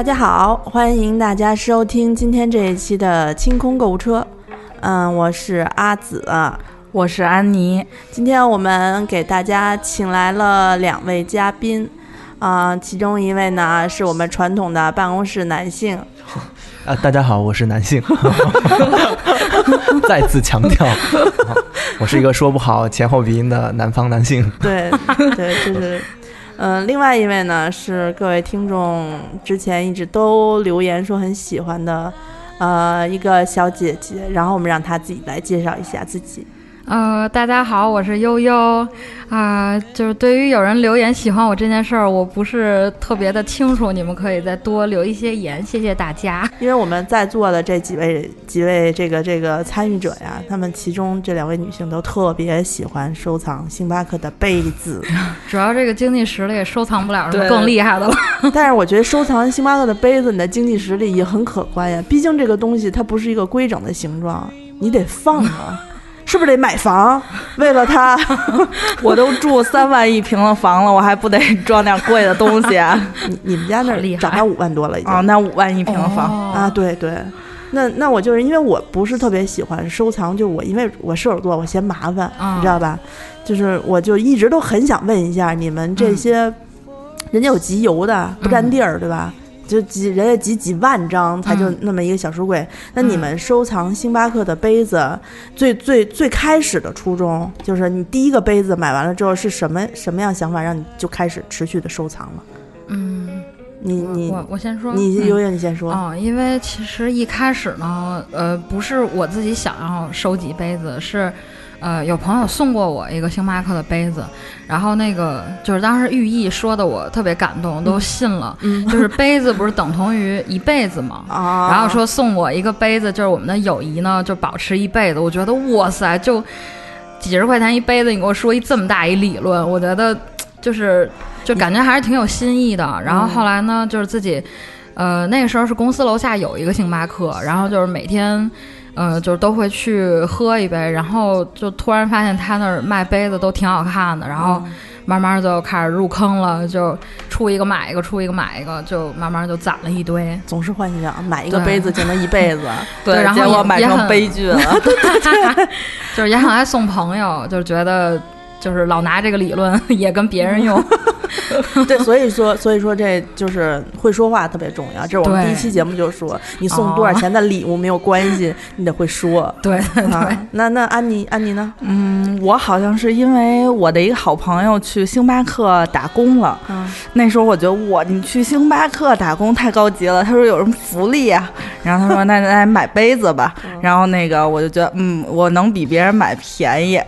大家好，欢迎大家收听今天这一期的清空购物车。嗯，我是阿紫，我是安妮。今天我们给大家请来了两位嘉宾，啊、其中一位呢是我们传统的办公室男性，啊，大家好，我是男性，再次强调，我是一个说不好前后鼻音的南方男性。对对，就是，嗯、另外一位呢是各位听众之前一直都留言说很喜欢的，呃，一个小姐姐，然后我们让她自己来介绍一下自己。呃，大家好，我是悠悠啊、就是对于有人留言喜欢我这件事儿，我不是特别的清楚，你们可以再多留一些言，谢谢大家。因为我们在座的这几位几位这个这个参与者呀，他们其中这两位女性都特别喜欢收藏星巴克的杯子，主要这个经济实力收藏不了什么更厉害的了。但是我觉得收藏星巴克的杯子，你的经济实力也很可观呀。毕竟这个东西它不是一个规整的形状，你得放啊，是不是得买房？为了他，我都住三万一平的房了，我还不得装点贵的东西啊？你你们家那儿涨到五万多了已经、哦，那五万一平的房，哦啊？对对。那那我就是因为我不是特别喜欢收藏，就我因为我射手座，我嫌麻烦，嗯你知道吧？就是我就一直都很想问一下你们这些，人家有集邮的，不占地儿，对吧？就几人家几几万张才就嗯。那么一个小书柜，那你们收藏星巴克的杯子，最最最开始的初衷就是你第一个杯子买完了之后是什么什么样想法让你就开始持续的收藏了？嗯，你你我我先说，嗯。你悠悠你先说，哦，因为其实一开始呢，呃，不是我自己想要收集杯子，是，呃，有朋友送过我一个星巴克的杯子，然后那个就是当时寓意说的我特别感动，都信了。嗯就是杯子不是等同于一辈子吗？啊，然后说送我一个杯子，就是我们的友谊呢就保持一辈子。我觉得哇塞，就几十块钱一杯子，你给我说一这么大一理论，我觉得就是就感觉还是挺有新意的。然后后来呢，就是自己，呃，那个时候是公司楼下有一个星巴克，然后就是每天。呃，就是都会去喝一杯，然后就突然发现他那儿卖杯子都挺好看的，然后慢慢就开始入坑了，就出一个买一个，出一个买一个，就慢慢就攒了一堆。总是幻想买一个杯子就能一辈子，对然后买成悲剧了。就是也很爱送朋友，就是觉得就是老拿这个理论 也跟别人用。对，所以说所以说这就是会说话特别重要。这是我们第一期节目就说，你送多少钱的礼物没有关系，你得会说。对对对，啊，那那安妮安妮呢？嗯，我好像是因为我的一个好朋友去星巴克打工了，嗯那时候我觉得我，你去星巴克打工太高级了。他说有什么福利啊？然后他说那那买杯子吧。然后那个我就觉得嗯，我能比别人买便宜，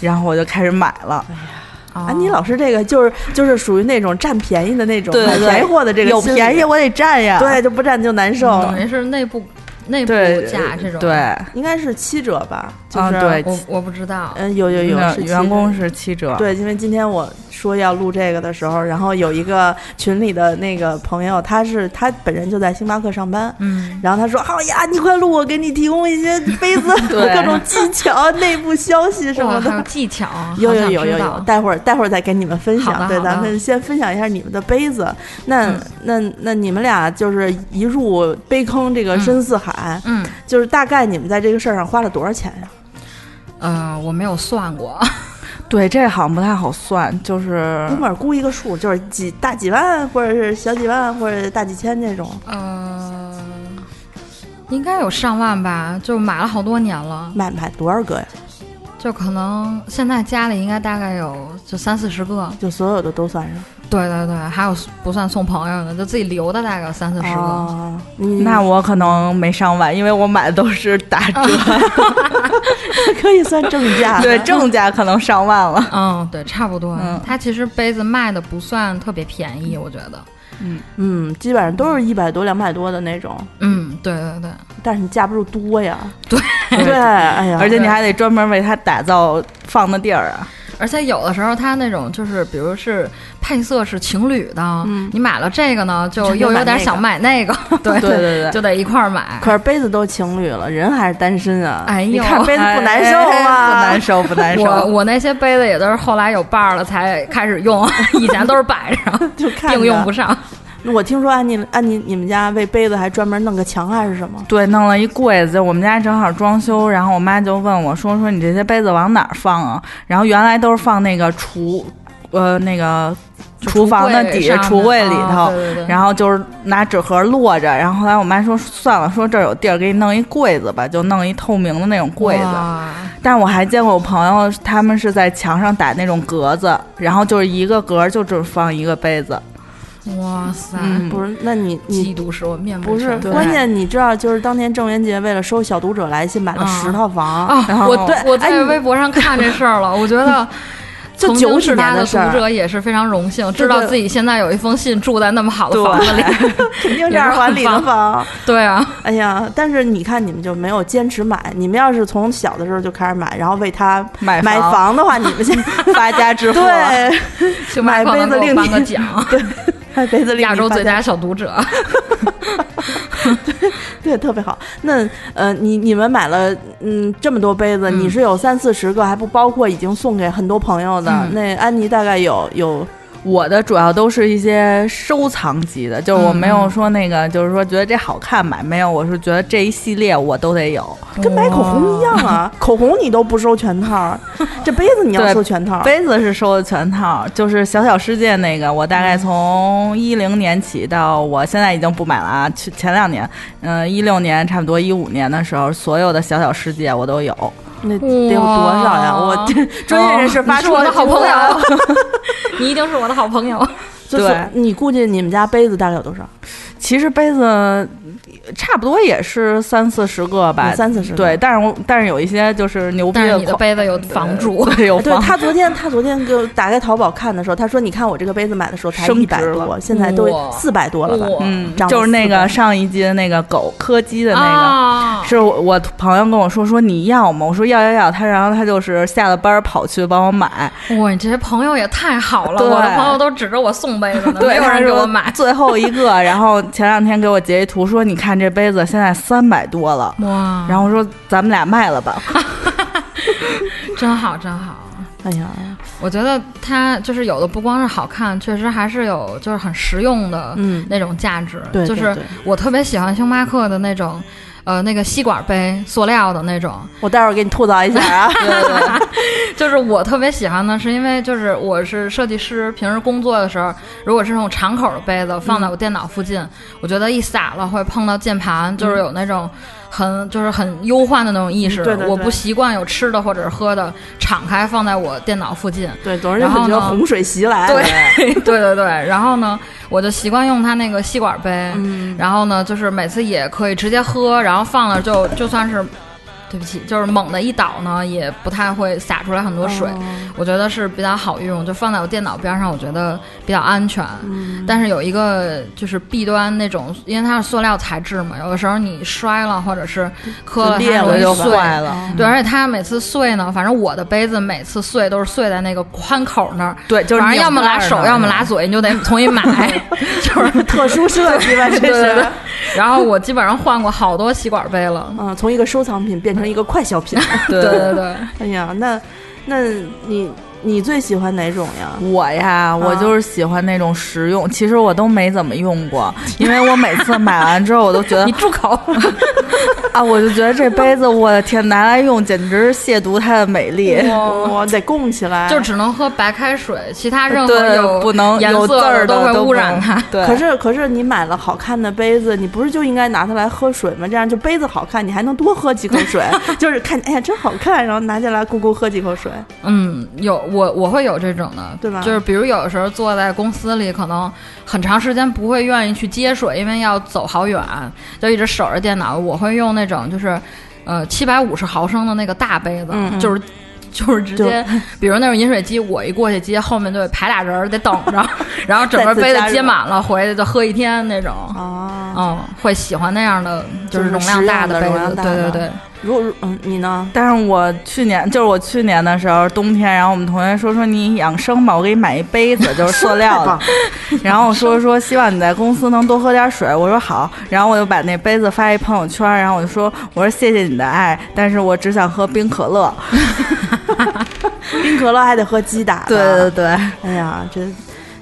然后我就开始买了。哎呀安妮老师这个就是就是属于那种占便宜的那种，对对买便宜货的这个有便宜我得占呀。对就不占就难受。等于是内部内部价这种。，对，应该是七折吧？就是、啊对我我不知道。嗯，有有有员工是七折。对，因为今天我说要录这个的时候，然后有一个群里的那个朋友，他是他本人就在星巴克上班，嗯，然后他说：“好呀，你快录，我给你提供一些杯子 对各种技巧、内部消息什么的。”技巧，有有有有有待会儿待会儿再给你们分享。对，咱们先分享一下你们的杯子。那、嗯那那你们俩就是一入杯坑这个深似海，嗯就是大概你们在这个事儿上花了多少钱呀？呃，我没有算过，对，这好像不太好算，就是估摸估一个数，就是几大几万，或者是小几万，或者大几千这种。呃，应该有上万吧，就买了好多年了，买买多少个呀？就可能现在家里应该大概有就三四十个。就所有的都算上。对对对，还有不算送朋友的，就自己留的大概有三四十个。哦，那我可能没上万，因为我买的都是打折，可以算正价。对，正价可能上万了。嗯，对，差不多。嗯它其实杯子卖的不算特别便宜，我觉得。嗯。嗯，基本上都是一百多、两百多的那种，嗯，对对对，但是你架不住多呀。对。对，哎呀，而且你还得专门为它打造放的地儿啊。而且有的时候它那种就是，比如是配色是情侣的，你买了这个呢，就就又有点想买那个，对对对对就得一块儿买。可是杯子都情侣了，人还是单身啊。哎呦你看杯子不难受哎吗？不难受，不难受。我我那些杯子也都是后来有伴儿了才开始用，以前都是摆着，就看着并用不上。那我听说安妮安妮你们家为杯子还专门弄个墙还是什么？对，弄了一柜子，我们家正好装修，然后我妈就问我说：“说你这些杯子往哪儿放啊？”然后原来都是放那个厨，呃，那个厨房的底下橱柜里头，对对对然后就是拿纸盒摞着。然后后来我妈说算了，说这儿有地儿，给你弄一柜子吧，就弄一透明的那种柜子。但我还见过我朋友，他们是在墙上打那种格子，然后就是一个格儿就只放一个杯子。哇塞，嗯不是，那你你嫉妒使我面不是关键，你知道，就是当年郑渊洁为了收小读者来信，买了啊十套房。啊然！后我对我在微博上看这事儿了，我觉得就九几是他的年的读者也是非常荣幸，对对知道自己现在有一封信住在那么好的房子里。肯定是二环里的房。对啊，哎呀，但是你看你们就没有坚持买，你们要是从小的时候就开始买，然后为他买买房房的话，你们先 发家致富。对买杯子令你颁个奖，买杯子里亚洲最佳小读者。对，特别好。那呃，你你们买了嗯这么多杯子，嗯你是有三四十个，还不包括已经送给很多朋友的。嗯那安妮大概有有我的主要都是一些收藏级的，就是我没有嗯说那个，就是说觉得这好看买，没有，我是觉得这一系列我都得有。跟买口红一样啊，口红你都不收全套，这杯子你要收全套。杯子是收的全套，就是小小世界那个，我大概从一零年起到我现在已经不买了啊，前前两年，嗯、一六年差不多一五年的时候，所有的小小世界我都有。那得有多少呀？我这 专业人士发你是我的好朋友，你一定是我的好朋友。就是对你估计你们家杯子大概有多少？其实杯子差不多也是三四十个吧，有三四十个。对，但是我但是有一些就是牛逼但是你的杯子有房主，对，有对房。他昨天，他昨天给我打开淘宝看的时候，他说：“你看我这个杯子买的时候才一百多，了现在都哇。四百多了吧？”哇。嗯就是那400个上一季的那个狗柯基的那个。啊，是我我朋友跟我说说你要吗？我说要要要，他然后他就是下了班儿跑去帮我买，哇，你这些朋友也太好了！对。我的朋友都指着我送杯子呢，没对，有人给我买。最后一个，然后前两天给我截一图说你看这杯子现在三百多了，哇，然后说咱们俩卖了吧，真好，真好。哎呀，我觉得它就是有的不光是好看，确实还是有就是很实用的嗯，那种价值。对，就是我特别喜欢星巴克的那种，呃，那个吸管杯，塑料的那种。我待会儿给你吐槽一下啊。对对对，就是我特别喜欢的，是因为就是我是设计师，平时工作的时候，如果是那种长口的杯子放在我电脑附近，我觉得一洒了会碰到键盘，就是有那种很就是很忧患的那种意识。嗯对对对我不习惯有吃的或者是喝的敞开放在我电脑附近。对，总是觉得洪水袭来。对对 对对，然后呢，我就习惯用它那个吸管杯，嗯，然后呢，就是每次也可以直接喝，然后放那儿就就算是，对不起，就是猛的一倒呢，也不太会洒出来很多水。哦我觉得是比较好用，就放在我电脑边上，我觉得比较安全。嗯但是有一个就是弊端，那种因为它是塑料材质嘛，有的时候你摔了或者是磕了，它裂了容易就碎。坏了。对，而且它每次碎呢，反正我的杯子每次碎都是碎在那个宽口那儿，对，就是反正要么拉手，要么拉嘴，你就得重新买，就是特殊设计吧，这是。然后我基本上换过好多吸管杯了。嗯，从一个收藏品变成一个快消品。对对对对，哎呀，那那你你最喜欢哪种呀？我呀，我就是喜欢那种实用，其实我都没怎么用过，因为我每次买完之后，我都觉得你住口！啊，我就觉得这杯子，我的天，拿来用简直是亵渎它的美丽。我得供起来。就只能喝白开水，其他任何对，有不能有字儿的都会污染它。对，可是可是你买了好看的杯子，你不是就应该拿它来喝水吗？这样就杯子好看，你还能多喝几口水。就是看，哎呀，真好看，然后拿下来咕咕喝几口水。嗯，有我我会有这种的，对吧就是比如有的时候坐在公司里，可能很长时间不会愿意去接水，因为要走好远，就一直守着电脑。我会用那种就是呃七百五十毫升的那个大杯子，嗯嗯就是。就是直接，比如那种饮水机，我一过去接，后面就得排俩人儿，得等着，然后整个杯子接满了，回去就喝一天那种。哦，嗯，会喜欢那样的，就是容量大的杯子。对对对，如如嗯，你呢？但是我去年就是我去年的时候，冬天，然后我们同学说说你养生吧，我给你买一杯子，就是塑料的。然后我说说希望你在公司能多喝点水，我说好。然后我就把那杯子发一朋友圈，然后我就说我说谢谢你的爱，但是我只想喝冰可乐。冰可乐还得喝鸡打。对对对，哎呀，这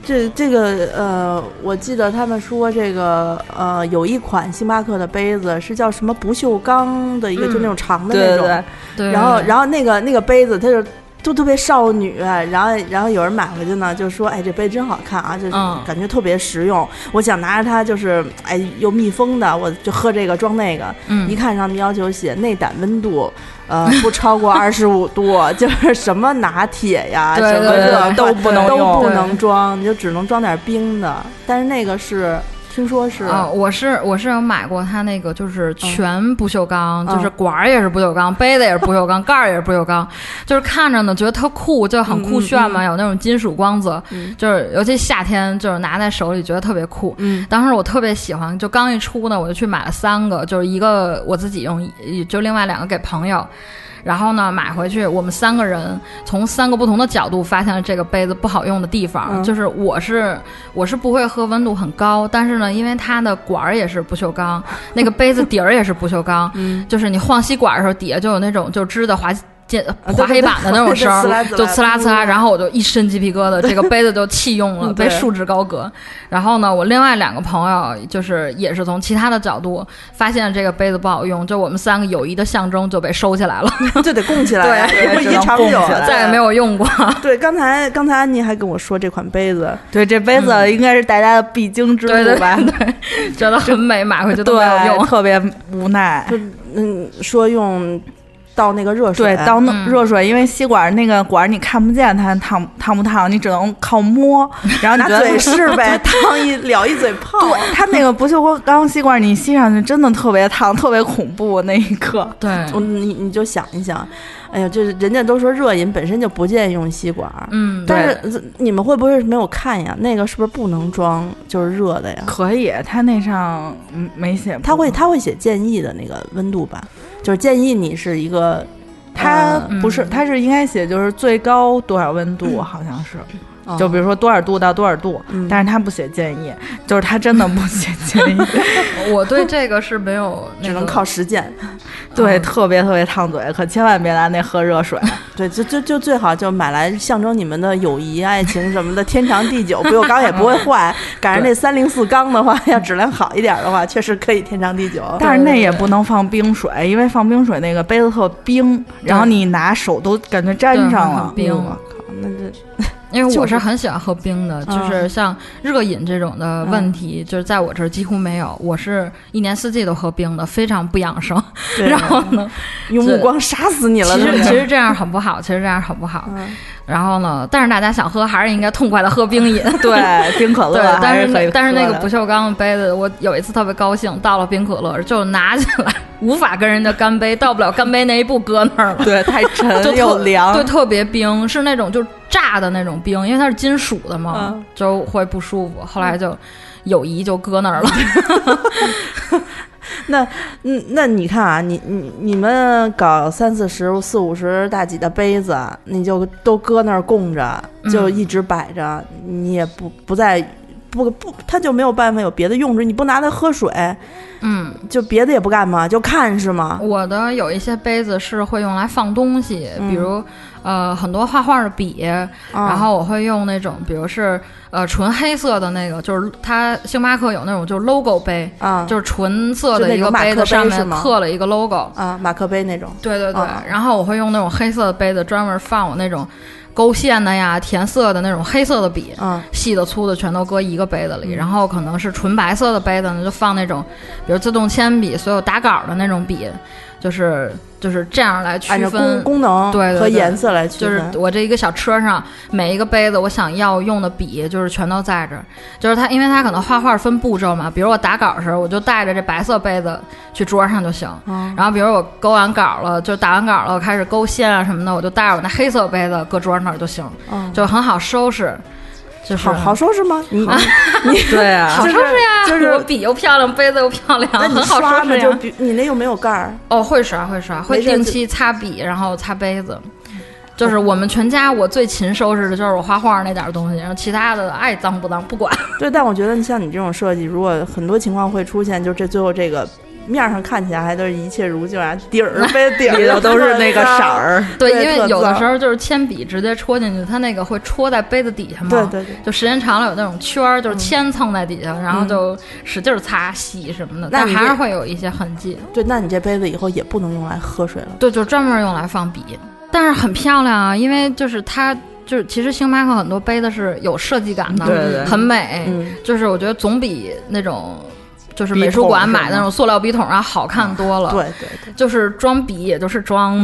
这这个呃，我记得他们说这个呃，有一款星巴克的杯子是叫什么不锈钢的一个，嗯就那种长的那种。对，对，然，后然后那个那个杯子，它就都特别少女，然后然后有人买回去呢，就说：“哎，这杯真好看啊，就是嗯感觉特别实用。我想拿着它，就是哎，又密封的，我就喝这个装那个。嗯一看上面要求写内胆温度，呃，不超过二十五度，就是什么拿铁呀，对什么热都不能都不能装，你就只能装点冰的。但是那个是听说是啊、我是我是有买过它那个，就是全不锈钢，嗯就是管儿也是不锈钢，杯子也是不锈钢，盖儿也是不锈钢，就是看着呢觉得特酷，就很酷炫嘛，有那种金属光泽，嗯就是尤其夏天，就是拿在手里觉得特别酷。嗯当时我特别喜欢，就刚一出呢，我就去买了三个，就是一个我自己用，一就另外两个给朋友。然后呢，买回去，我们三个人从三个不同的角度发现了这个杯子不好用的地方。嗯就是我是我是不会喝温度很高，但是呢，因为它的管儿也是不锈钢，那个杯子底儿也是不锈钢，嗯，就是你晃吸管的时候，底下就有那种就支的滑键划黑板的那种声儿，就呲啦呲啦，嗯然后我就一身鸡皮疙瘩，这个杯子就弃用了，被束之高阁。然后呢，我另外两个朋友就是也是从其他的角度发现这个杯子不好用，就我们三个友谊的象征就被收起来了，就得供起来 呀，对不只能宜长久再也没有用过。对，刚才刚才安妮还跟我说这款杯子，对，这杯子应该是大家的必经之路吧？对，觉得很美，买回去都没有，用。特别无奈。就嗯说用倒那个热水，对，倒热水，因为吸管那个管儿你看不见它烫烫不烫，你只能靠摸，然后拿嘴试呗，烫一燎一嘴泡。对，它那个不锈钢吸管，你吸上去真的特别烫，特别恐怖那一刻。对，我你你就想一想，哎呀，就是人家都说热饮本身就不建议用吸管儿，嗯，但是呃你们会不会没有看呀？那个是不是不能装就是热的呀？可以，它那上嗯没写，他会他会写建议的那个温度吧，就是建议你是一个，它嗯不是，它是应该写就是最高多少温度，好像是，哦就比如说多少度到多少度，嗯但是他不写建议，就是他真的不写建议，我对这个是没有那个只能靠实践。对，嗯特别特别烫嘴，可千万别拿那喝热水。对，就就就最好就买来象征你们的友谊、爱情什么的，天长地久。不锈钢也不会坏，赶上那三零四钢的话，要质量好一点的话，确实可以天长地久。但是那也不能放冰水，因为放冰水那个杯子特冰，然后你拿手都感觉粘上了很。冰我靠，那这因为我是很喜欢喝冰的，嗯就是像热饮这种的问题，就是在我这儿几乎没有。我是一年四季都喝冰的，非常不养生。然后呢，用目光杀死你了，其实其实这样很不好，其实这样很不好。嗯然后呢，但是大家想喝，还是应该痛快的喝冰饮。对，冰可乐对乐，但是但是那个不锈钢的杯子，我有一次特别高兴，倒了冰可乐，就拿起来，无法跟人家干杯，到不了干杯那一步，搁那儿了。对太沉特又凉，对，特别冰，是那种就炸的那种冰，因为它是金属的嘛，嗯就会不舒服。后来就友谊就搁那儿了。那嗯，那你看啊，你你你们搞三四十、四五十大几的杯子，你就都搁那儿供着，就嗯一直摆着，你也不不再不不，他就没有办法有别的用处，你不拿它喝水，嗯，就别的也不干嘛？就看是吗？我的有一些杯子是会用来放东西，嗯比如呃很多画画的笔，啊然后我会用那种，比如是呃纯黑色的那个，就是它星巴克有那种就是 logo 杯，啊，就是纯色的一个杯杯子，上面刻了一个 logo。啊马克杯那种，对对对，啊然后我会用那种黑色的杯子专门放我那种勾线的呀、填色的那种黑色的笔。嗯细的、粗的全都搁一个杯子里，然后可能是纯白色的杯子呢，就放那种，比如自动铅笔，所有打稿的那种笔，就是就是这样来区分。功能对和颜色来区分就是。我这一个小车上每一个杯子，我想要用的笔就是全都在这儿。就是它，因为它可能画画分步骤嘛，比如我打稿的时候，我就带着这白色杯子去桌上就行。嗯然后比如我勾完稿了，就打完稿了，我开始勾线啊什么的，我就带着我那黑色杯子搁桌上那儿就行，嗯，就很好收拾。就是好好收拾吗？你你对啊，好收拾呀，就是我笔又漂亮，杯子又漂亮，那你很好刷吗？就收拾呀。比你那又没有盖儿，哦，会刷会刷，会定期擦笔，然后擦杯子。就是我们全家，我最勤收拾的就是我画画那点儿东西，然后其他的爱脏不脏不管。对，但我觉得像你这种设计，如果很多情况会出现，就这最后这个面上看起来还都是一切如旧啊，底儿杯底里头都是那个色儿。对，因为有的时候就是铅笔直接戳进去，它那个会戳在杯子底下嘛。对对对就时间长了有那种圈儿，就是铅蹭在底下，然后嗯就使劲儿擦洗什么的，但还是会有一些痕迹。对，那你这杯子以后也不能用来喝水了。对，就专门用来放笔，但是很漂亮啊，因为就是它就是其实星巴克很多杯子是有设计感的，对对对很美，嗯，就是我觉得总比那种就是美术馆买的那种塑料笔筒啊好看多了。对对对。就是装笔，也就是装，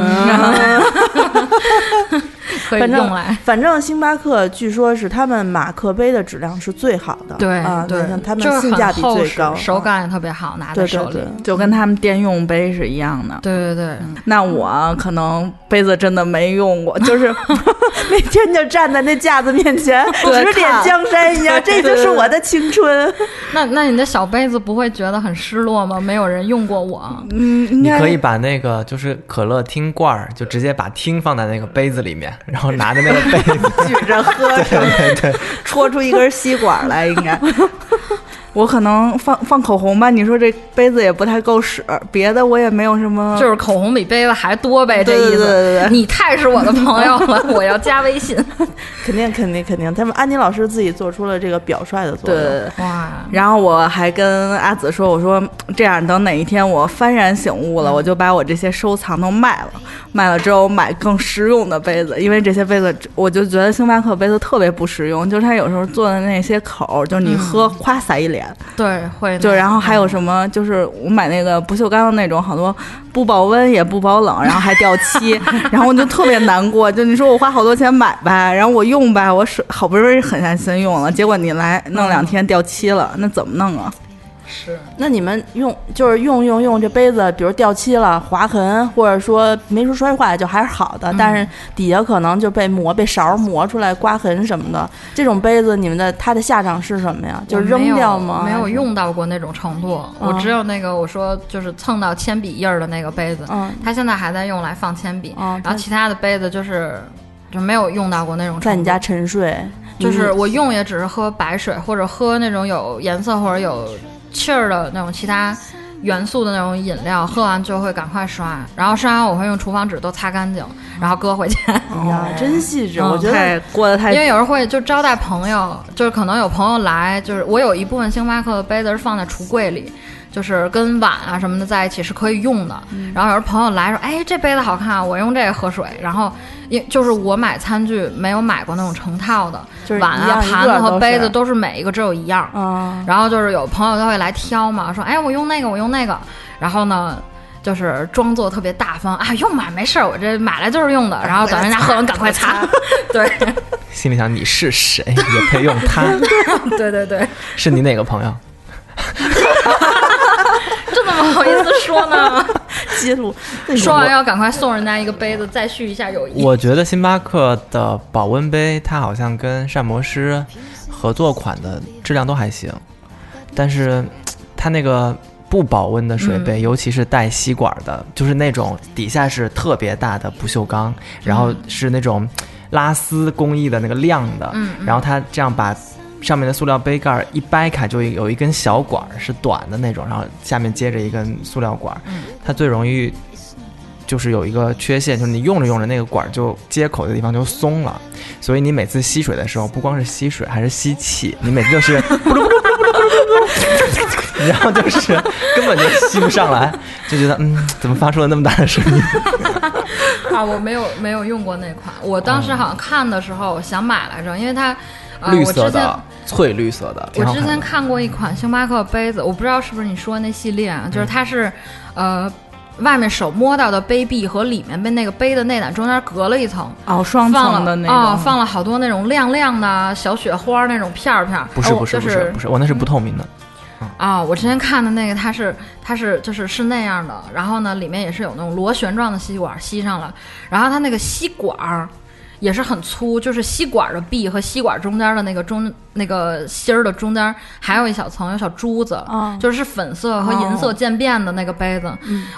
可以反正用来。反正星巴克据说是他们马克杯的质量是最好的，对啊，对他们就是性价比最高，手感也特别好，拿在对手里。对对。就跟他们电用杯是一样的。对对对，那我可能杯子真的没用过，就是 每天就站在那架子面前，指点江山一样，这就是我的青春。那那你的小杯子不会觉得很失落吗？没有人用过我。嗯，你可以把那个就是可乐听罐儿，就直接把听放在那个杯子里面，然后拿着那个杯子，举着喝，对对对，戳出一根吸管来，应该。我可能放放口红吧，你说这杯子也不太够使，别的我也没有什么。就是口红比杯子还多呗，这对对意思。对对对你太是我的朋友了，我要加微信。肯定肯定肯定，他们安妮老师自己做出了这个表率的作用。对对对。哇，然后我还跟阿紫说：“我说这样，等哪一天我幡然醒悟了，我就把我这些收藏都卖了，卖了之后买更实用的杯子，因为这些杯子，我就觉得星巴克杯子特别不实用，就是它有时候做的那些口儿，就是你喝夸洒一脸，对，会就然后还有什么，就是我买那个不锈钢的那种，好多不保温也不保冷，然后还掉漆，然后我就特别难过。就你说我花好多钱买吧，然后我用吧，我是好不容易狠下心用了，结果你来弄两天掉漆了，那怎么弄啊？是那你们用就是用用用这杯子，比如掉漆了、划痕，或者说没说摔坏，就还是好的，但是底下可能就被磨、被勺磨出来刮痕什么的。这种杯子，你们的它的下场是什么呀？就是扔掉吗？没有。用到过那种程度，我嗯只有那个我说就是蹭到铅笔印儿的那个杯子，嗯它现在还在用来放铅笔，嗯，然后其他的杯子就是就没有用到过那种。在你家沉睡，就是我用也只是喝白水，或者喝那种有颜色或者有气儿的那种其他元素的那种饮料，喝完就会赶快刷，然后刷完我会用厨房纸都擦干净，然后搁回去。哎 呀，真细致，嗯我觉得太过得太因为有时候会就招待朋友，就是可能有朋友来，就是我有一部分星巴克的杯子是放在橱柜里。就是跟碗啊什么的在一起是可以用的，然后有时候朋友来说，哎，这杯子好看，我用这个喝水。然后，因就是我买餐具没有买过那种成套的，就是碗啊、盘子和杯子都是每一个只有一样。嗯，然后就是有朋友都会来挑嘛，说哎我用那个我用那个，然后呢就是装作特别大方啊用吧没事儿，我这买来就是用的，然后等人家喝完赶快擦，对。心里想你是谁，也配用它？对对对，是你哪个朋友？这怎么好意思说呢？记录。说完要赶快送人家一个杯子，再续一下友谊。我觉得星巴克的保温杯，它好像跟膳魔师合作款的质量都还行，但是它那个不保温的水杯，嗯尤其是带吸管的，就是那种底下是特别大的不锈钢，然后是那种拉丝工艺的那个亮的，嗯嗯然后它这样把。上面的塑料杯盖儿一掰开，就有一根小管儿，是短的那种，然后下面接着一根塑料管儿。嗯它最容易就是有一个缺陷，就是你用着用着那个管儿就接口的地方就松了，所以你每次吸水的时候，不光是吸水，还是吸气，你每次就是 然后就是根本就吸不上来，就觉得嗯，怎么发出了那么大的声音？啊，我没有没有用过那款，我当时好像看的时候想买来着，因为它呃绿色的，翠绿色的，我之前看过一款星巴克杯子，我不知道是不是你说那系列啊，就是它是，呃，外面手摸到的杯壁和里面被那个杯的内胆中间隔了一层，哦，双放了层的那种，哦，放了好多那种亮亮的小雪花那种片儿片不是不是不就是不是，我那是不透明的。啊、我之前看的那个，它是它是就是是那样的，然后呢，里面也是有那种螺旋状的吸管吸上了，然后它那个吸管儿也是很粗，就是吸管的壁和吸管中间的那个中那个芯儿的中间还有一小层有小珠子，哦就是粉色和银色渐变的那个杯子。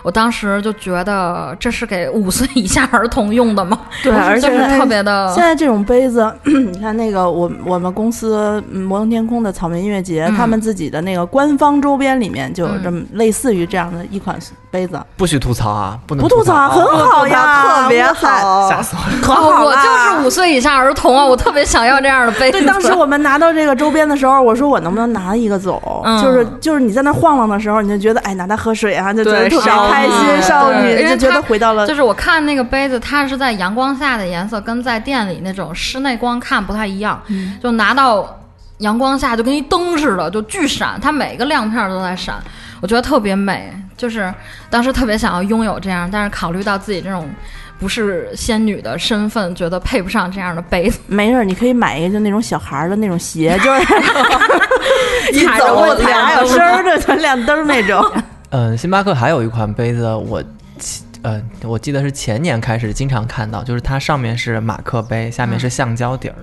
我当时就觉得这是给五岁以下儿童用的吗？对 而且是特别的现在这种杯子，你看那个我我们公司嗯摩登天空的草莓音乐节，嗯他们自己的那个官方周边里面就有这么类似于这样的一款杯子，不许吐槽啊，不能不吐槽啊很好呀，特别好，吓死我了。可哦，我好啦就是五岁以下儿童啊，我特别想要这样的杯子。对，当时我们拿到这个周边的时候，我说我能不能拿一个走？嗯。就是就是你在那晃荡的时候，你就觉得哎拿它喝水啊，就觉得特别少开心，少女就觉得回到了就是我看那个杯子，它是在阳光下的颜色跟在店里那种室内光看不太一样，就拿到阳光下就跟一灯似的，就巨闪，它每个亮片都在闪，我觉得特别美。就是当时特别想要拥有这样，但是考虑到自己这种不是仙女的身份，觉得配不上这样的杯子。没事儿，你可以买一个就那种小孩儿的那种鞋，就是一走会踩还有声儿的，就亮灯那种。嗯，星巴克还有一款杯子，我记呃，我记得是前年开始经常看到，就是它上面是马克杯，下面是橡胶底儿，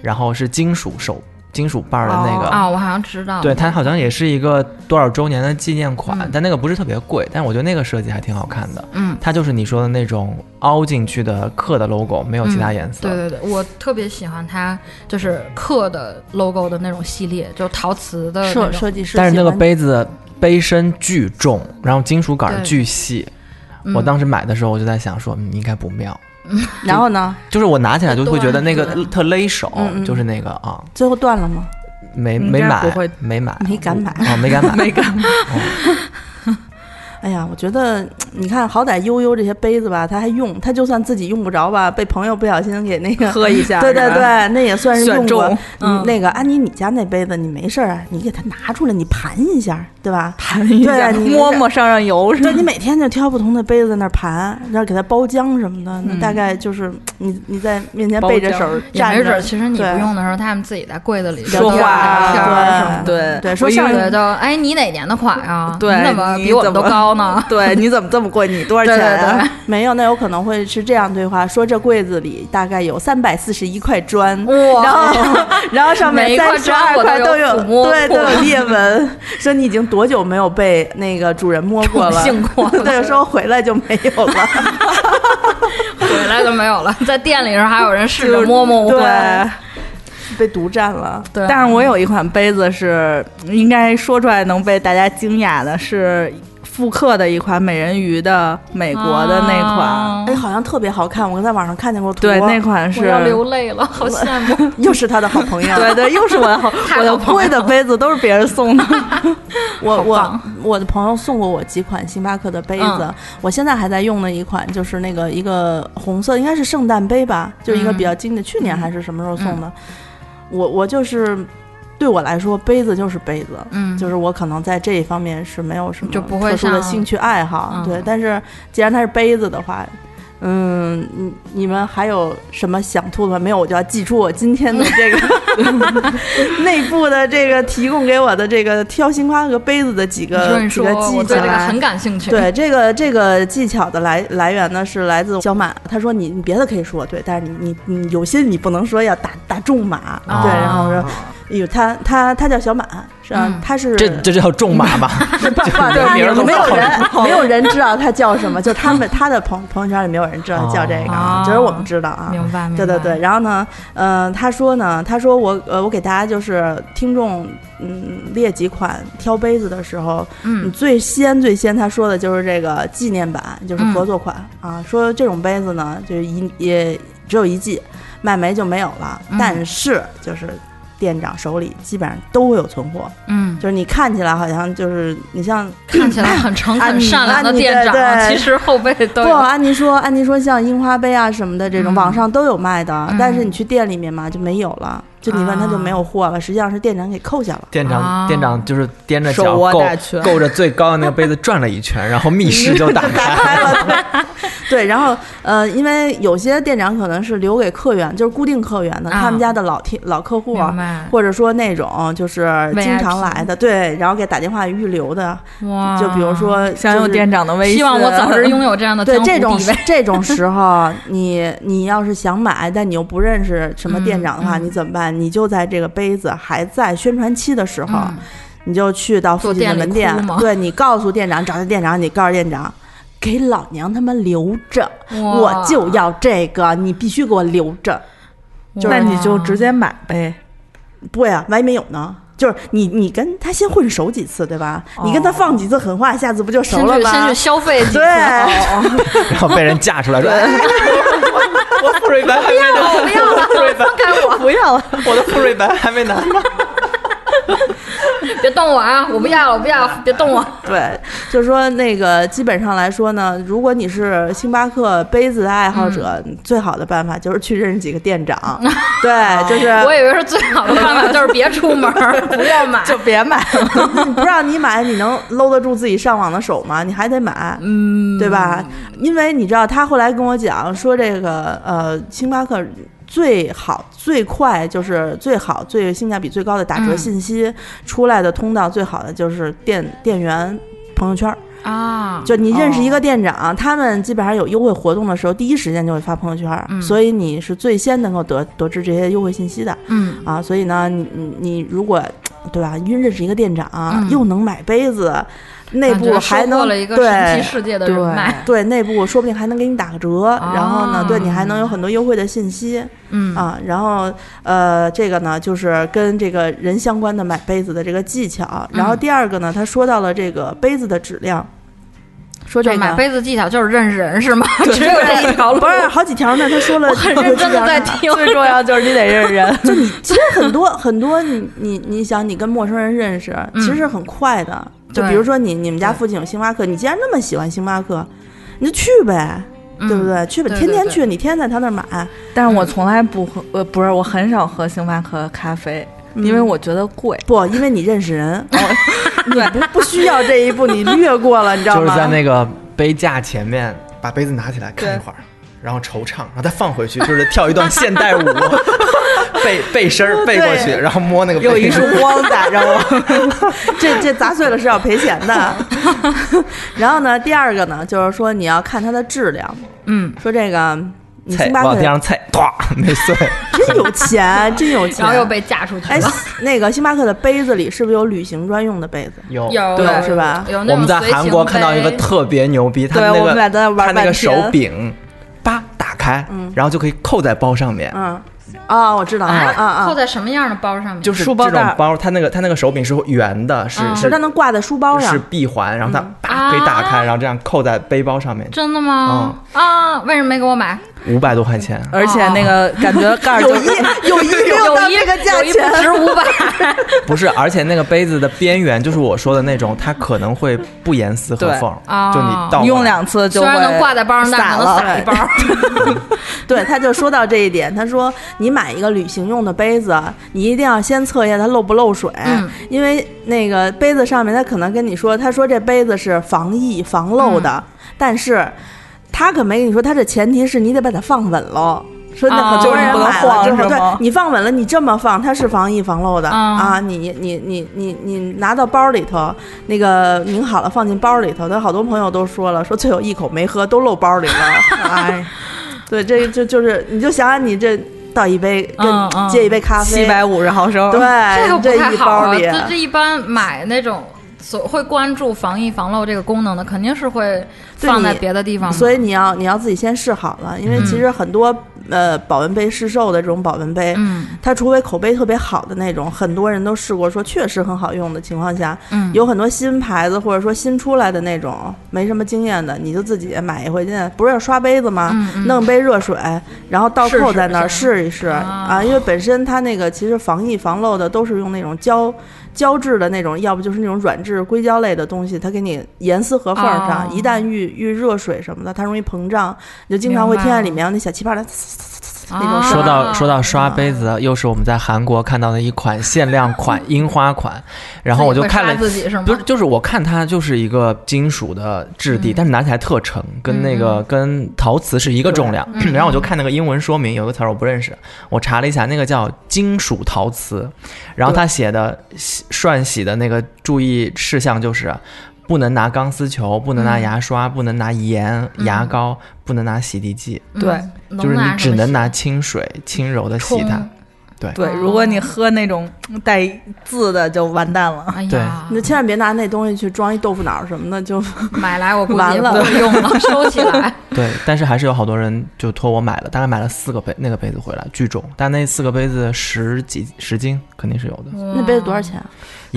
然后是金属手金属瓣儿的那个。啊，我好像知道。对，它好像也是一个多少周年的纪念款，嗯但那个不是特别贵，但是我觉得那个设计还挺好看的。嗯，它就是你说的那种凹进去的刻的 logo，没有其他颜色。对对对，我特别喜欢它，就是刻的 logo 的那种系列，就陶瓷的设。设计师，但是那个，杯子杯身巨重，然后金属杆儿巨细。嗯我当时买的时候，我就在想说，嗯，应该不妙。然后呢，就是我拿起来就会觉得那个特勒手，就是那个啊，最后断了吗？没没买不会，没买，没敢买啊，没敢买，没敢。哎呀，我觉得你看，好歹悠悠这些杯子吧，他还用，他就算自己用不着吧，被朋友不小心给那个喝一下，对对，对，那也算是用过。嗯，那个安妮，你家那杯子你没事儿啊，你给它拿出来，你盘一下，对吧？盘一下，对 你摸摸上上油是吧对你每天就挑不同的杯子在那儿盘，然后给它包浆什么的，那大概就是你你在面前背着手站着也没准，，其实你不用的时候，他们自己在柜子里说话聊天儿什么的。对对说上我一对，就哎，你哪年的款啊？对你怎么比我们都高呢？对，你怎么这么贵？你多少钱对啊？对 没有，那有可能会是这样对话：说这柜子里大概有三百四十一块砖，哇然后 然后上面三十二块都有摸对都有裂纹，说你已经多久没有被那个主人摸过了？性过了对，说回来就没有了。回来就没有了，在店里时候还有人试着摸摸我。对，被独占了。对，但是我有一款杯子是应该说出来能被大家惊讶的，是复刻的一款美人鱼的美国的那款。啊哎，好像特别好看，我在网上看见过图。对，那款是我要流泪了，好羡慕。又是他的好朋友。对对，又是我的好，我的朋友贵的杯子都是别人送的。我我我的朋友送过我几款星巴克的杯子，嗯我现在还在用的一款就是那个一个红色，应该是圣诞杯吧，就是一个嗯比较经典，去年还是什么时候送的。我我就是对我来说，杯子就是杯子。嗯，就是我可能在这一方面是没有什么特殊的兴趣爱好，嗯对。但是既然它是杯子的话，嗯，你你们还有什么想吐的吗？没有，我就要寄出我今天的这个 内部的这个提供给我的这个挑星巴克杯子的几个几个技巧对这个。很感兴趣。对这个这个技巧的来来源呢，是来自小马。他说你你别的可以说对，但是你你你有些你不能说要打打重马，哦对。然后我说，哎呦，他他他叫小马，是吧？嗯他是这这叫重马吧？不不，这他名儿都没有人 没有人知道他叫什么，就他们他的朋朋友圈里没有人知道他叫这个，哦只有我们知道啊。明白明白。对对对，然后呢，呃，他说呢，他说我呃，我给大家就是听众，嗯，列几款挑杯子的时候，嗯最先最先他说的就是这个纪念版，就是合作款、啊，说这种杯子呢，就是一也只有一季，卖没就没有了，嗯但是就是店长手里基本上都会有存货，嗯，就是你看起来好像就是你像看起来很诚恳善良的店长对，其实后背都不，有。安妮说，安妮说像樱花杯啊什么的这种，嗯。网上都有卖的，嗯。但是你去店里面嘛就没有了。就你问他就没有货了，实际上是店长给扣下了。店长、啊店长就是踮着手脚够够着最高的那个杯子转了一圈，然后密 室就打开。开了，对对，然后呃，因为有些店长可能是留给客源，就是固定客源的，啊他们家的老听老客户或者说那种就是经常来的，对，然后给打电话预留的，哇，就比如说想用店长的微信，希望我早日 拥有这样的对这种。这种时候，你你要是想买，但你又不认识什么店长的话，嗯嗯你怎么办？你就在这个杯子还在宣传期的时候，嗯你就去到附近的门店对你告诉店长，找他店长，你告诉店长。给老娘他妈留着，我就要这个，你必须给我留着。那你就直接买呗。不呀啊，万一没有呢？就是你，你跟他先混熟几次，对吧？你跟他哦放几次狠话，下次不就熟了吗先去？消费几次，对，然后被人架出来说：“ 哎我我富瑞白还没拿，我不要了，放开我，不要了，我的富瑞白还没拿。别动我啊！我不要了，我不要，别动我。对，就是说那个基本上来说呢，如果你是星巴克杯子的爱好者，最好的办法就是去认识几个店长。对，就是我以为是最好的办法就是别出门儿，不要买。就别买。不让你买，你能搂得住自己上网的手吗？你还得买，嗯，对吧？因为你知道，他后来跟我讲说，这个呃，星巴克。最好最快就是最好最性价比最高的打折嗯信息、出来的通道，最好的就是店店员朋友圈儿。啊，就你认识一个店长，他们基本上有优惠活动的时候，第一时间就会发朋友圈所以你是最先能够得得知这些优惠信息的。嗯，啊。所以呢，你你你如果对吧，因认识一个店长，嗯。又能买杯子，内部还能了一个神奇对。世界的人脉。对内部说不定还能给你打个折，然后呢，对你还能有很多优惠的信息嗯啊。然后呃，这个呢就是跟这个人相关的买杯子的这个技巧。然后嗯第二个呢，他说到了这个杯子的质量，说这个买杯子技巧就是认识人是吗？只有这一条路不。是好几条呢，他说了很认真的在听。最重要就是你得认识人。就你其实很多很多你你你想你跟陌生人认识，嗯其实是很快的。就比如说你你们家附近有星巴克，你既然那么喜欢星巴克，你就去呗，嗯。对不对？去呗，对对天天去，你天天在他那儿买，但是我从来不喝，呃，不是，我很少喝星巴克咖啡，因为我觉得贵。不，因为你认识人，你不不需要这一步，你略过了，你知道吗就是？在那个杯架前面把杯子拿起来看一会儿，然后惆怅，然后再放回去，就是跳一段现代舞，背 背身儿背过去，然后摸那个杯有一束。光打着我，这这砸碎了是要赔钱的。然后呢，第二个呢，就是说你要看它的质量，嗯，说这个你星巴克往地上菜，唰没碎。真有钱，真有钱，然后又被嫁出去哎了。，那个星巴克的杯子里是不是有旅行专用的杯子？有有对有是吧有那我们在韩国看到一个特别牛逼，他对那个我们俩在那玩半他那个手柄，叭打开，然后就可以扣在包上面。嗯，啊，我知道，啊啊啊，扣在什么样的包上面？就是书包带这种包，它那个它那个手柄是圆的，是嗯是是它能挂在书包上是。闭环，然后它可以打开，然后这样扣在背包上面，真的吗？啊，为什么没给我买？五百多块钱。而且那个感觉盖儿就有一有一没 有一个价钱，值五百。不是，而且那个杯子的边缘就是我说的那种，它可能会不严丝合缝，啊就你倒用两次就会虽然能挂在包上，但散可能了。撒一包。对，他就说到这一点，他说你买一个旅行用的杯子，你一定要先测一下它漏不漏水，嗯。因为那个杯子上面他可能跟你说，他说这杯子是防溢防漏的，但是他可没跟你说，他这前提是你得把它放稳喽。说那哦很多人就是不能买了之后，对晃是吗你放稳了，你这么放，它是防溢防漏的、嗯啊！你你你你你拿到包里头，那个拧好了放进包里头，他好多朋友都说了，说最后一口没喝都漏包里了，哎，对，这就就是你就想想你这倒一杯跟接一杯咖啡，七百五十毫升，对，这个不一太好啊。包里，这这一般买那种所会关注防溢防漏这个功能的，肯定是会对放在别的地方。所以你要你要自己先试好了，因为其实很多、呃保温杯试售的这种保温杯，嗯。它除非口碑特别好的那种，很多人都试过，说确实很好用的情况下，嗯，有很多新牌子或者说新出来的那种没什么经验的，你就自己买一回去，不是要刷杯子吗？弄杯热水，然后倒扣在那儿试试一试。啊。啊，因为本身它那个其实防溢防漏的都是用那种胶。胶质的那种，要不就是那种软质硅胶类的东西，它给你严丝合缝上，哦。一旦遇遇热水什么的，它容易膨胀，你就经常会听见里面有那小气泡的啊说到说到刷杯子，又是我们在韩国看到的一款限量款 樱花款，然后我就看了？不是，就是我看它就是一个金属的质地，嗯但是拿起来特沉，跟那个、嗯跟陶瓷是一个重量。嗯然后我就看那个英文说明，有个词儿我不认识，我查了一下，那个叫金属陶瓷。然后他写的洗涮洗的那个注意事项就是。不能拿钢丝球，不能拿嗯。牙刷，不能拿盐、嗯。牙膏，不能拿洗涤剂，对嗯就是你只能拿清水轻柔的洗它。对。对，哦如果你喝那种带字的，就完蛋了。哎呀，你就千万别拿那东西去装一豆腐脑什么的，就 买来我估计 完了。不会用了，收起来。对，但是还是有好多人就托我买了，大概买了四个杯那个杯子回来，巨重，但那四个杯子十几十斤肯定是有的，那杯子多少钱啊？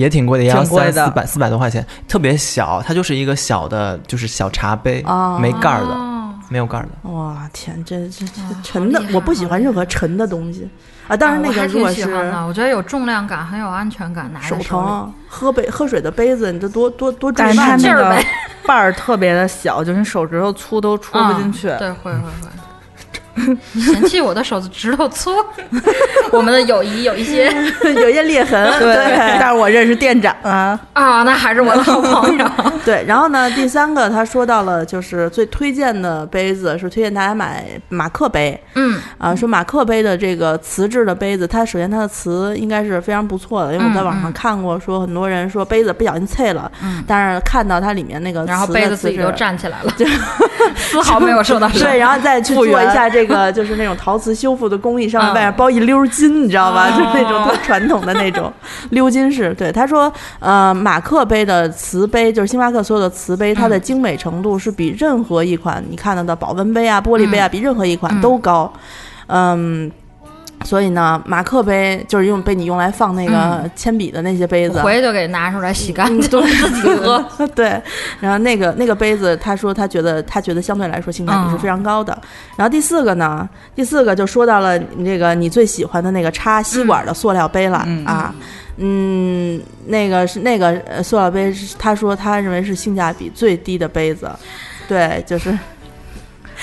也挺贵的，也要三四百四百多块钱，特别小，它就是一个小的，就是小茶杯，哦没盖儿的，哦没有盖儿的。哇天，这这沉的我不喜欢任何沉的东西啊。当然那个如果是喜欢的，我觉得有重量感，很有安全感，拿在手。疼，喝杯喝水的杯子，你这多多多但是它重劲儿那个呗 把儿特别的小，就是你手指头粗都戳不进去。嗯对，会会会。嫌弃我的手指头粗，我们的友谊有一些 有一些裂痕。对，对但是我认识店长啊，啊，那还是我的好朋友。对，然后呢，第三个他说到了，就是最推荐的杯子是推荐大家买马克杯嗯啊，说马克杯的这个瓷质的杯子，它首先它的瓷应该是非常不错的，因为我在网上看过，说很多人说杯子不小心碎了，嗯，但是看到它里面那个然后杯子自己就的瓷质。站起来了，丝毫没有受到伤对，。然后再去做一下这个，就是那种陶瓷修复的工艺，上面嗯外面包一溜金，你知道吧？哦就是那种特传统的那种 鎏金式。对，他说，呃，马克杯的瓷杯，就是星巴克所有的瓷杯，它的嗯精美程度是比任何一款你看到的保温杯啊、玻璃杯啊，嗯比任何一款嗯都高。嗯。所以呢，马克杯就是用被你用来放那个嗯铅笔的那些杯子，回去就给拿出来洗干净，都是，自己喝。对，然后那个那个杯子，他说他觉得他觉得相对来说性价比是非常高的。然后第四个呢，第四个就说到了你这个你最喜欢的那个插吸管的塑料杯了、嗯啊。嗯，那个是那个呃塑料杯是，他说他认为是性价比最低的杯子。对，就是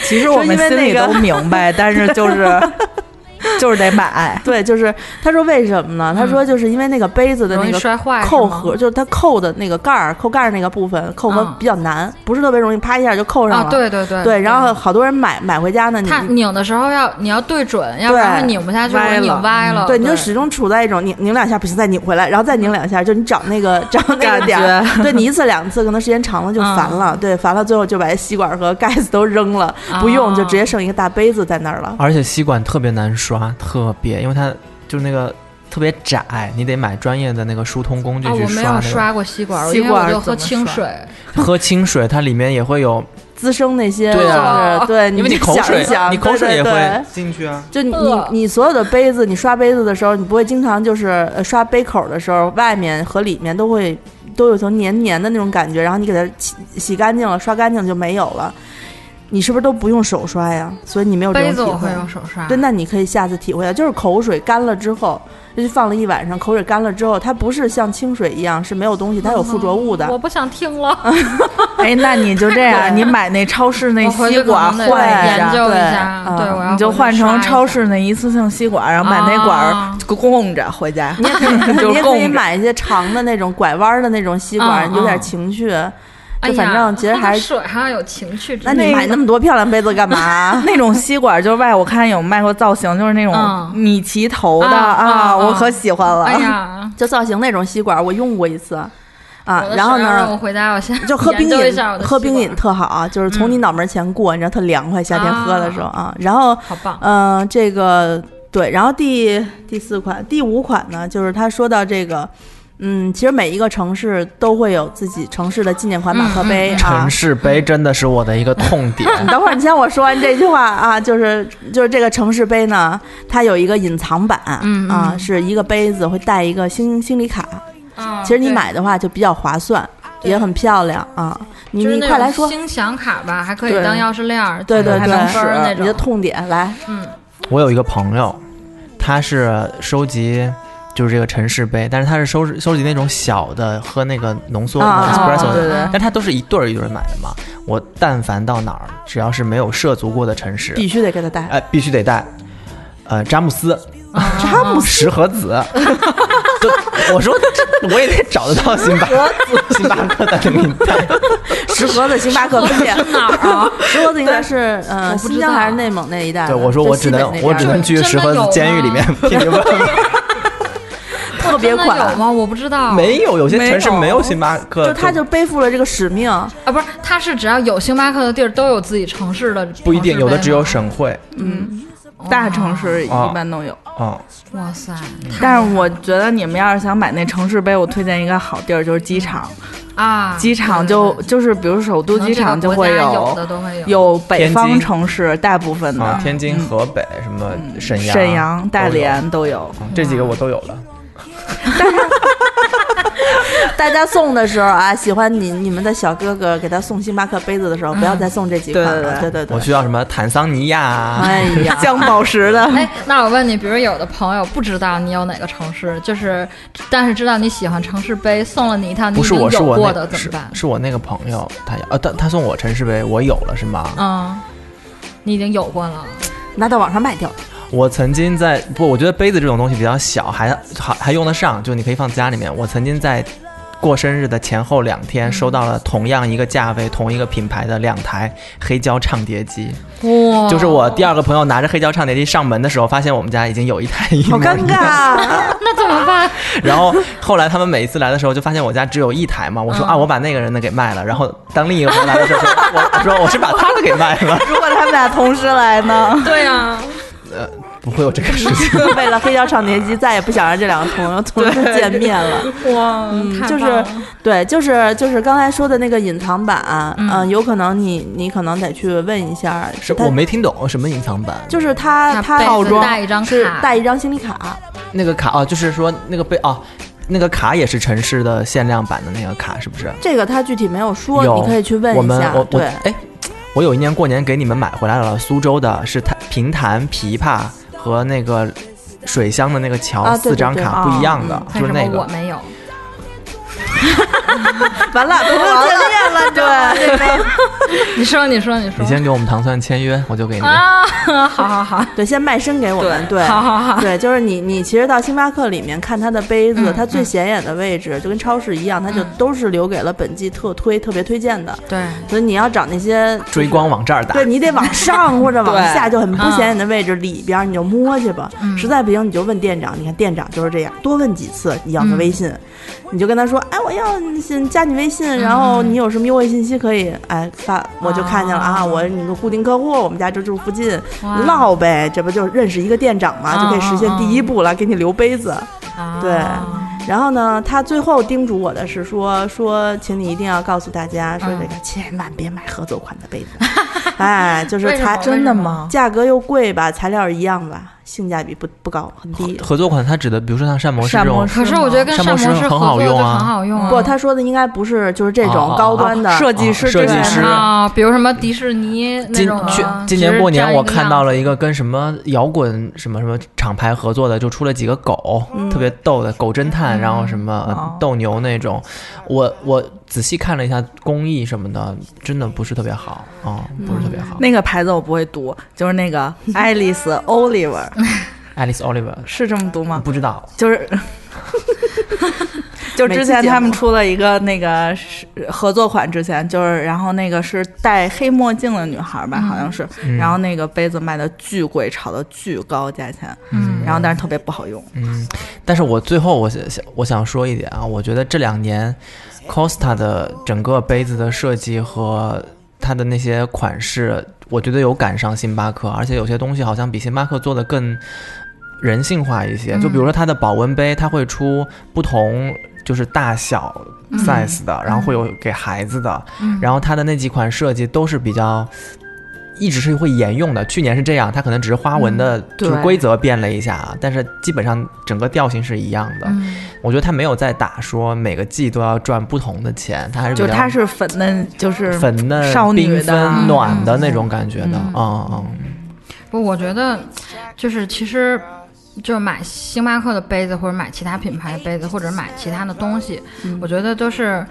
其实我们心里都明白，但是就是 就是得买。对，就是他说为什么呢？他说就是因为那个杯子的那个摔坏扣盒，就是它扣的那个盖儿，扣盖儿那个部分扣合嗯比较难，不是特别容易啪一下就扣上啊，了。对对对对，然后好多人买买回家呢，你它拧的时候要你要对准，要不然会拧不下去，歪拧歪了。对，你就始终处在一种拧拧两下不行，再拧回来，然后再拧两下，就你找那个 找那个点儿，对你一次两次，可能时间长了就烦了，对，烦了最后就把吸管和盖子都扔了，不用就直接剩一个大杯子在那儿了。而且吸管特别难刷，特别，因为它就是那个特别窄，你得买专业的那个疏通工具啊，去我没有那个。刷过吸管，吸管我就喝清水。喝清水，它里面也会有，滋生那些，对啊就是对，因为你就口水想一想，你口水也会进去啊。就你呃你你所有的杯子，你刷杯子的时候，你不会经常就是呃刷杯口的时候，外面和里面都会都有层黏黏的那种感觉，然后你给它洗洗干净了，刷干净了就没有了。你是不是都不用手刷呀？所以你没有这种体会杯子我会。用手刷。对，那你可以下次体会一下，就是口水干了之后，就放了一晚上，口水干了之后，它不是像清水一样是没有东西，它有附着物的。我不想听了，哎，那你就这样，对你买那超市那 吸管换一下，研究一对下。嗯对，我要你就换成。超市那一次性吸管，然后把那管供着回家。你也可以，就你也可以供着买一些长的那种拐弯儿的那种吸管，嗯有点嗯情趣。就反正其实还水还要有情趣那你买那么多漂亮杯子干嘛？那种吸管就是外，我看有卖过造型，就是那种嗯米奇头的啊啊啊我可喜欢了。哎呀，就造型那种吸管，我用过一次啊然后呢我呢，回家我先就喝冰饮，喝冰饮特好啊，就是从你嗯脑门前过，你知道特凉快，夏天喝的时候啊。然后，好棒。嗯，这个对，然后第第四款、第五款呢，就是他说到这个。嗯，其实每一个城市都会有自己城市的纪念款马克杯啊。城市杯真的是我的一个痛点。你等会儿，你先我说完这句话啊，就是就是这个城市杯呢，它有一个隐藏版，嗯啊，嗯是一个杯子会带一个星星礼卡，嗯其实你买的话就比较划算，也很漂亮啊。你就是那种你快来说，星享卡吧，还可以对当钥匙链儿，对对对你的。痛点来，嗯，我有一个朋友，他是收集就是这个城市杯，但是它是收收集那种小的喝那个浓缩、的，对对但它都是一对儿一对儿买的嘛。我但凡到哪儿，只要是没有涉足过的城市，必须得给他带。哎，必须得带。呃詹姆斯，詹姆斯石河子。就我说这我也得找得到星巴克星巴克在那里 带。石河子星巴克分店哪儿啊？石河子应该是呃新疆还是内蒙那一带。对，我说我只能我只能去石河子监狱里面吗拼命问。特别款。吗？我不知道。没有，有些城市没有星巴克，就他就背负了这个使命，啊，不是，他是只要有星巴克的地儿都有自己城市的，不一定，有的只有省。会。嗯，大城市一哦般都有。啊，哇塞！但是我觉得你们要是想买那城市杯，我推荐一个好地儿，就是机场。啊，机场就就是比如首都机场就会有有的都会有。有北方城市大部分啊，的，天津、河北什么沈阳、沈阳、大连都有。啊这几个我都有了。大家送的时候啊，喜欢你你们的小哥哥给他送星巴克杯子的时候，不要再送这几款了。对对对我需要什么坦桑尼亚？哎呀，降宝石的，哎，那我问你，比如有的朋友不知道你有哪个城市，就是但是知道你喜欢城市杯，送了你一套你不是我，是有过我的怎么办？是我那个朋友，他要呃，他他送我城市杯，我有了是吗？嗯，你已经有过了。拿到网上卖掉。我曾经在不，我觉得杯子这种东西比较小，还还还用得上，就你可以放家里面。我曾经在过生日的前后两天收到了同样一个价位、同一个品牌的两台黑胶唱碟机。哇就是我第二个朋友拿着黑胶唱碟机上门的时候，发现我们家已经有一台一好尴模一样。尬啊，那怎么办？然后后来他们每一次来的时候，就发现我家只有一台嘛。我说、嗯啊，我把那个人的给卖了。然后当另一个朋友来的时候，我我说我是把他的给卖了。如果他们俩同时来呢？对呀、不会有这个事情。为了黑胶唱碟机，再也不想让这两个朋友同 时见面了。哇，嗯就是太棒了对，就是就是刚才说的那个隐藏版，嗯嗯、有可能你你可能得去问一下，它是我没听懂什么隐藏版。就是它那它杯子带一张是卡带一张行李卡，那个卡哦，就是说那个被哦，那个卡也是城市的限量版的那个卡，是不是？这个他具体没有说，有你可以去问一下。我我对，哎，我有一年过年给你们买回来了，苏州的是弹平弹琵琶和那个水乡的那个桥、四张卡不一样的，就是那个。我没有？完了，不能见面了，对，这个 你说，你说，你说。你先给我们糖蒜签约，我就给你。啊，好好好，对，先卖身给我们，对，好好好，对，就是你，你其实到星巴克里面看它的杯子，嗯它最显眼的位置就跟超市一样，它就都是留给了本季特推、特别推荐的。对，所以你要找那些追光往这儿打。对，你得往上或者往下，就很不显眼的位置里边，你就摸去吧。嗯。实在不行，你就问店长。你看店长就是这样，多问几次，你要个嗯。微信，你就跟他说，哎，我要信加你微信，然后你有什么优惠信息可以，哎发，我就看见了啊，哦我你个固定客户，我们家就住附近，哇。唠呗，这不就认识一个店长嘛，就可以实现第一步了，给你留杯子。啊对。然后呢，他最后叮嘱我的是说说，请你一定要告诉大家说嗯。这个千万别买合作款的杯子，哎，就是材真的吗？价格又贵吧，材料一样吧，性价比不不高，很低。合作款它指的，比如说像膳魔师这种可是我觉得跟膳魔师很合作就好用啊。很好用啊。不，他说的应该不是就是这种高端的。设计师哦设计师。啊，比如什么迪士尼那今种今去今年过年我看到了一个跟什么摇滚什么什么厂牌合作的，就出了几个狗，嗯。特别逗的狗侦探，嗯然后什么、斗牛那种。我我仔细看了一下工艺什么的，真的不是特别好啊、不是特别好。那个牌子我不会读，就是那个爱丽丝 Oliver，Alice Oliver 是这么读吗？不知道，就是。就之前他们出了一个那个是合作款，之前就是，然后那个是戴黑墨镜的女孩吧，好像是，嗯。然后那个杯子卖的巨贵，炒的巨高价钱，嗯。然后但是特别不好用。嗯，但是我最后我想想我想说一点啊，我觉得这两年 Costa 的整个杯子的设计和它的那些款式，我觉得有赶上星巴克，而且有些东西好像比星巴克做的更人性化一些。就比如说它的保温杯，它会出不同就是大小 size 的，然后会有给孩子的，然后它的那几款设计都是比较。一直是会沿用的，去年是这样，它可能只是花纹的，就是规则变了一下啊，但是基本上整个调性是一样的。嗯。我觉得它没有在打说每个季都要赚不同的钱，它还是就它是粉嫩，就是粉嫩、少女的、暖的嗯那种感觉的，嗯。嗯嗯。不，我觉得就是其实。就是买星巴克的杯子，或者买其他品牌的杯子，或者买其他的东西，嗯。我觉得都是，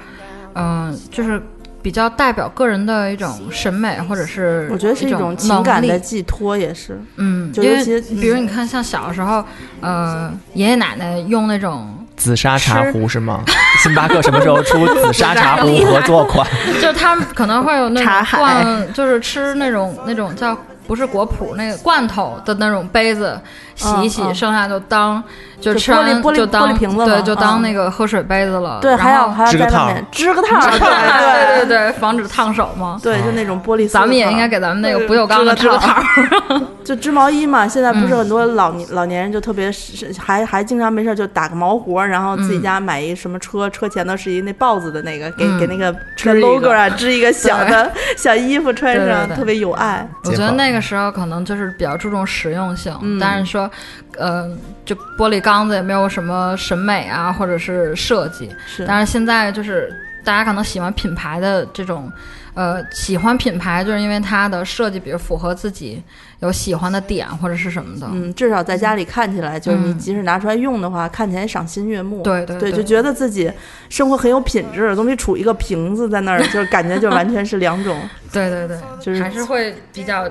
嗯、就是比较代表个人的一种审美，或者是我觉得是一种种情感的寄托，也是。嗯，因为就尤其比如你看，像小时候，呃，爷爷奶奶用那种，紫砂茶壶是吗？星巴克什么时候出 紫砂茶壶合作款？就是他们可能会有那种罐，就是吃那种那种叫不是果脯那个罐头的那种杯子，洗一洗，嗯嗯剩下就当就就吃完玻璃玻璃就当玻璃瓶子嘛对，就当嗯那个喝水杯子了。对，还要还要在外支个烫面支个烫，对对对对，防止烫手嘛。对，就那种玻璃。咱们也应该给咱们那个不锈钢的支个套儿。就织毛衣嘛，现在不是嗯很多老年、老年人就特别是还还经常没事儿就打个毛活儿，然后自己嗯家买一什么车，车前头是一那豹子的那个，给、嗯给那个车 logo 啊织一个 小的小衣服穿上，对对对特别有爱。我觉得那个时候可能就是比较注重实用性，嗯但是说，呃，就玻璃缸子也没有什么审美啊，或者是设计。是，但是现在就是大家可能喜欢品牌的这种，呃，喜欢品牌就是因为它的设计，比如符合自己有喜欢的点或者是什么的。嗯，至少在家里看起来，就是你嗯即使拿出来用的话，看起来赏心悦目。对，对对对就觉得自己生活很有品质，总比杵一个瓶子在那儿，就是感觉就完全是两种。对对对，就是还是会比较。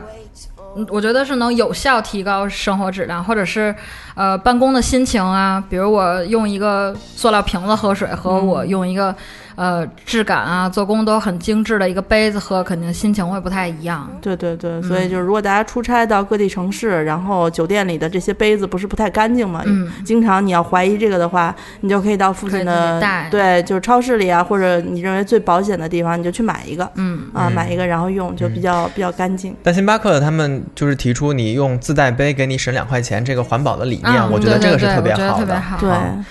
嗯我觉得是能有效提高生活质量，或者是，呃，办公的心情啊。比如我用一个塑料瓶子喝水，和我用一个，呃，质感啊、做工都很精致的一个杯子喝，肯定心情会不太一样。对对嗯对，所以就是如果大家出差到各地城市，然后酒店里的这些杯子不是不太干净嘛，嗯。经常你要怀疑这个的话，你就可以到附近的对，就是超市里啊，或者你认为最保险的地方，你就去买一个。嗯，啊，嗯。买一个然后用，就比较比较干净。但星巴克他们就是提出你用自带杯给你省两块钱这个环保的理念，嗯我觉得这个是特别好的。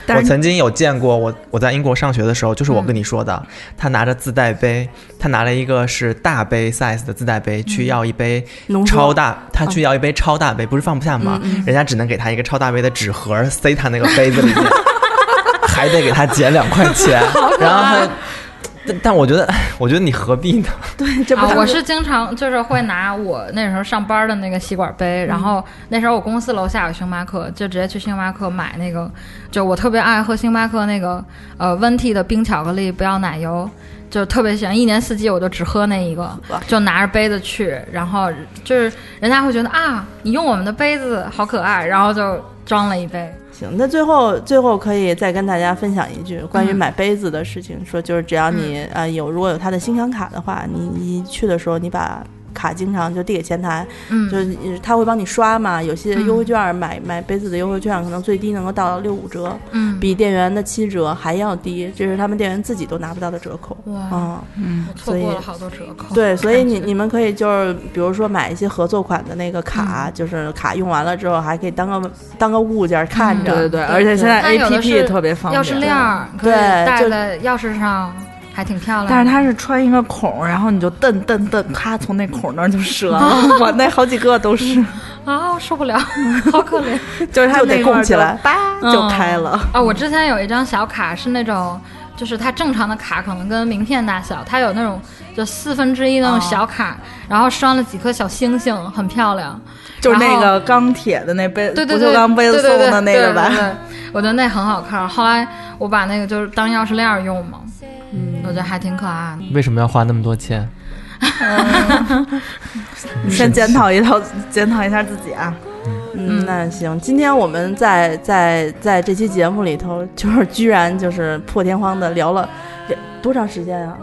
对，我曾经有见过，我我在英国上学的时候，就是我跟你说的，他拿着自带杯，他拿了一个是大杯 size 的自带杯，去要一杯超大，他去要一杯超大杯，不是放不下吗？人家只能给他一个超大杯的纸盒，塞他那个杯子里面，还得给他减两块钱，然后他。但但我觉得，我觉得你何必呢？对，这不啊，我是经常就是会拿我那时候上班的那个吸管杯，然后那时候我公司楼下有星巴克，就直接去星巴克买那个，就我特别爱喝星巴克那个呃温蒂的冰巧克力，不要奶油。就特别喜欢，一年四季我就只喝那一个，就拿着杯子去，然后就是人家会觉得啊，你用我们的杯子好可爱，然后就装了一杯。行，那最后最后可以再跟大家分享一句关于嗯。买杯子的事情，说就是只要你、呃有如果有他的星享卡的话，你你一去的时候你把卡经常就递给前台，嗯，就是他会帮你刷嘛，有些嗯优惠券买、买杯子的优惠券可能最低能够到六五折，嗯，比店员的七折还要低，这是他们店员自己都拿不到的折扣。哇，嗯，错过了好多折扣。对，所以你 你们可以就是比如说买一些合作款的那个卡，嗯。就是卡用完了之后还可以当个当个物件看着。对对对，而且现在 A P P 特别方便。钥匙链儿对就戴在钥匙上，还挺漂亮。但是它是穿一个孔，然后你就蹬蹬蹬，咔从那孔那儿就折了。我那好几个都是，啊，我受不了，好可怜就是它就得供起来叭就开了。啊！我之前有一张小卡是那种，就是它正常的卡可能跟名片大小，它有那种就四分之一那种小卡，然后拴了几颗小星星，很漂亮。就是那个钢铁的那杯，对对对，不锈钢杯子送的那个吧。对对对我觉得那很好看。后来我把那个就是当钥匙链用嘛，嗯我觉得还挺可爱的。为什么要花那么多钱？先检讨一套，检讨一下自己啊。嗯，那行，今天我们在在在这期节目里头，就是居然就是破天荒的聊了聊多长时间啊？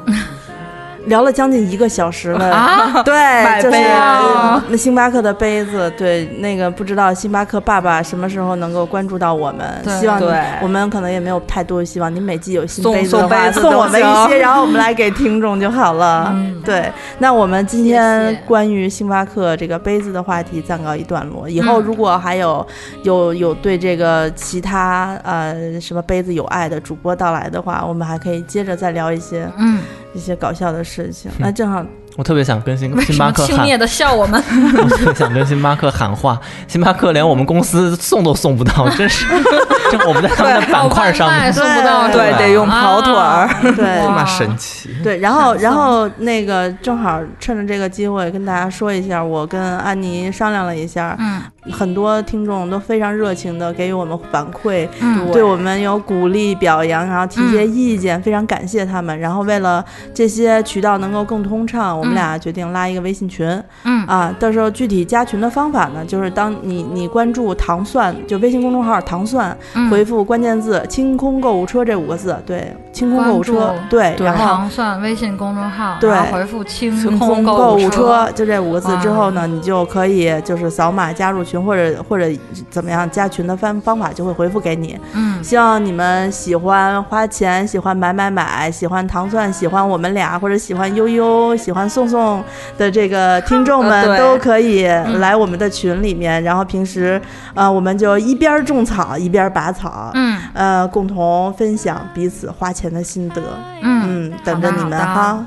聊了将近一个小时了。啊，对，就是杯啊？那星巴克的杯子，对，那个不知道星巴克爸爸什么时候能够关注到我们，希望你我们可能也没有太多的希望，你每季有新杯子的话，送我们一些，然后我们来给听众就好了。嗯。对，那我们今天关于星巴克这个杯子的话题暂告一段落。以后嗯。如果还有有有对这个其他呃什么杯子有爱的主播到来的话，我们还可以接着再聊一些。嗯，一些搞笑的事情。那正好，我我特别想跟星星巴克喊，轻蔑的笑我们？我特别想跟星巴克喊话，星巴克连我们公司送都送不到，真是，这我们在他们的板块上面，送不到，对，得用跑腿儿。对这么神奇。对，然后然后那个正好趁着这个机会跟大家说一下，我跟安妮商量了一下，嗯很多听众都非常热情的给予我们反馈，嗯对我们有鼓励表扬，然后提一些意见，非常感谢他们。然后为了这些渠道能够更通畅，我们俩决定拉一个微信群。嗯啊，到时候具体加群的方法呢，就是当你你关注糖蒜，就微信公众号糖蒜，嗯回复关键字“清空购物车”这五个字，对，清空购物车，对，然后糖蒜微信公众号，对回复“清清空空购物物车”就这五个字之后呢，你就可以就是扫码加入群，或者或者怎么样加群的方方法就会回复给你。嗯希望你们喜欢花钱，喜欢买买买，喜欢糖蒜，喜欢我们俩，或者喜欢悠悠，喜欢宋宋的这个听众们，呃都可以来我们的群里面。然后平时，呃，我们就一边种草一边拔草，嗯呃，共同分享彼此花钱的心得。嗯嗯，等着你们哈。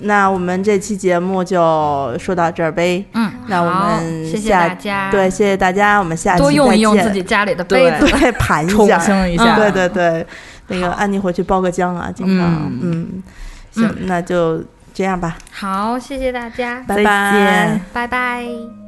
那我们这期节目就说到这儿呗。嗯，那我好们谢谢下大家，对，谢谢大家，我们下期多用一用再见。自己家里的杯对子。对盘一重下，新一下，对对对，那个安妮回去包个浆啊，经常。嗯。嗯，行，那就这样吧，好，谢谢大家，拜再拜见。拜拜。